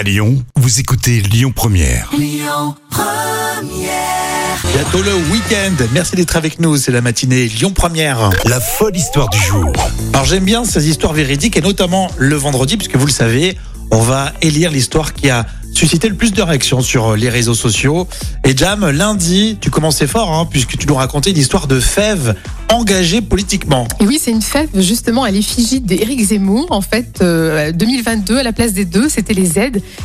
À Lyon, vous écoutez Lyon Première. Bientôt le week-end. Merci d'être avec nous. C'est la matinée Lyon Première. La folle histoire du jour. Alors j'aime bien ces histoires véridiques et notamment le vendredi, puisque vous le savez, on va élire l'histoire qui a suscité le plus de réactions sur les réseaux sociaux. Et Jam, lundi, tu commençais fort, hein, puisque tu nous racontais une de fève engagée politiquement. Oui, c'est une fête justement à l'effigie d'Éric Zemmour. En fait, euh, 2022, à la place des deux, c'était les Z.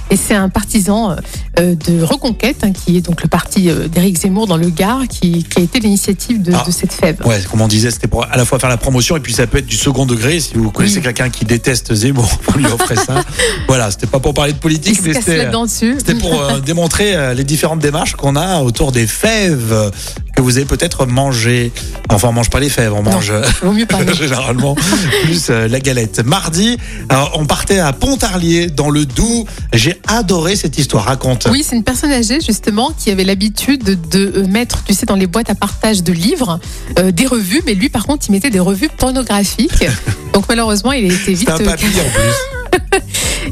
Et c'est un partisan euh, de Reconquête, hein, qui est donc le parti euh, d'Éric Zemmour dans le Gard, qui, qui a été l'initiative de, Ah. de cette fève. Ouais, comme on disait, c'était pour à la fois faire la promotion et puis ça peut être du second degré. Si vous connaissez Oui. quelqu'un qui déteste Zemmour, vous lui offrez ça. voilà, c'était pas pour parler de politique, mais c'était. pour euh, démontrer euh, les différentes démarches qu'on a autour des fèves euh, que vous avez peut-être mangées. Enfin, on mange pas les fèves, on mange euh, Vaut mieux pas. généralement plus euh, la galette. Mardi, alors, on partait à Pontarlier dans le Doubs. J'ai adoré cette histoire. Raconte. Oui, c'est une personne âgée justement qui avait l'habitude de, euh, mettre, tu sais, dans les boîtes à partage de livres, euh, des revues, mais lui par contre, il mettait des revues pornographiques. Donc malheureusement, il a été vite C'était un euh, papy en plus.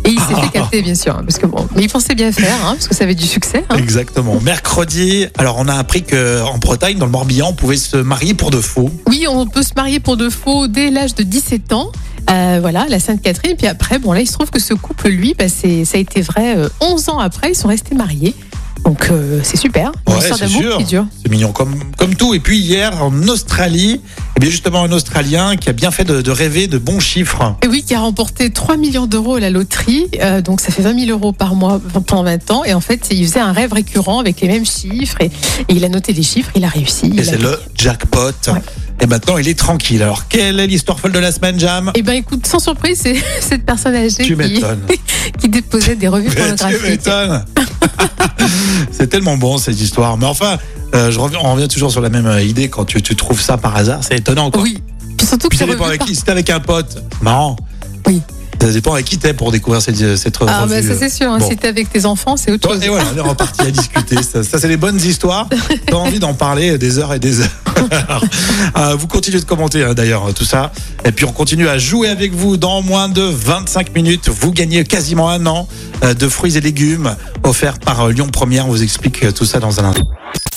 Et il s'est fait capter bien sûr, hein, parce que bon, mais il pensait bien faire, hein, parce que ça avait du succès. hein. Exactement. Mercredi, alors on a appris que en Bretagne, dans le Morbihan, on pouvait se marier pour de faux. Oui, on peut se marier pour de faux dès l'âge de 17 ans. Euh, voilà, la Sainte-Catherine. Puis après, bon là, il se trouve que ce couple, lui, bah, c'est- ça a été vrai. euh, 11 ans après, ils sont restés mariés. Donc euh, c'est super. Une Ouais, histoire c'est d'amour sûr. qui dure. C'est mignon comme, comme tout. Et puis hier, en Australie, eh bien justement un Australien qui a bien fait de, de rêver de bons chiffres. Et oui, qui a remporté 3 millions d'euros à la loterie. Euh, donc ça fait 20 000 euros par mois pendant 20 ans. Et en fait, il faisait un rêve récurrent avec les mêmes chiffres. Et, et il a noté les chiffres, il a réussi. Et c'est le jackpot. Ouais. Et maintenant, il est tranquille. Alors, quelle est l'histoire folle de la semaine, Jam? Eh ben écoute, sans surprise, c'est cette personne âgée Tu qui, qui déposait des revues tu pornographiques. m'étonnes. c'est tellement bon, cette histoire. Mais enfin, euh, je reviens, on revient toujours sur la même euh, idée quand tu, tu trouves ça par hasard. C'est étonnant, quoi. Oui. Puis surtout que Puis ça dépend avec qui. Si t'es avec un pote, marrant. Oui. Ça dépend avec qui t'es pour découvrir cette, cette Ah, revue. bah, ça c'est sûr. hein. Bon. Si t'es avec tes enfants, c'est autre chose. et voilà, on est reparti à discuter. Ça, ça, c'est les bonnes histoires. T'as envie d'en parler des heures et des heures. Euh, vous continuez de commenter hein, d'ailleurs tout ça. Et puis on continue à jouer avec vous dans moins de 25 minutes. Vous gagnez quasiment un an euh, de fruits et légumes offerts par Lyon Première. On vous explique tout ça dans un instant.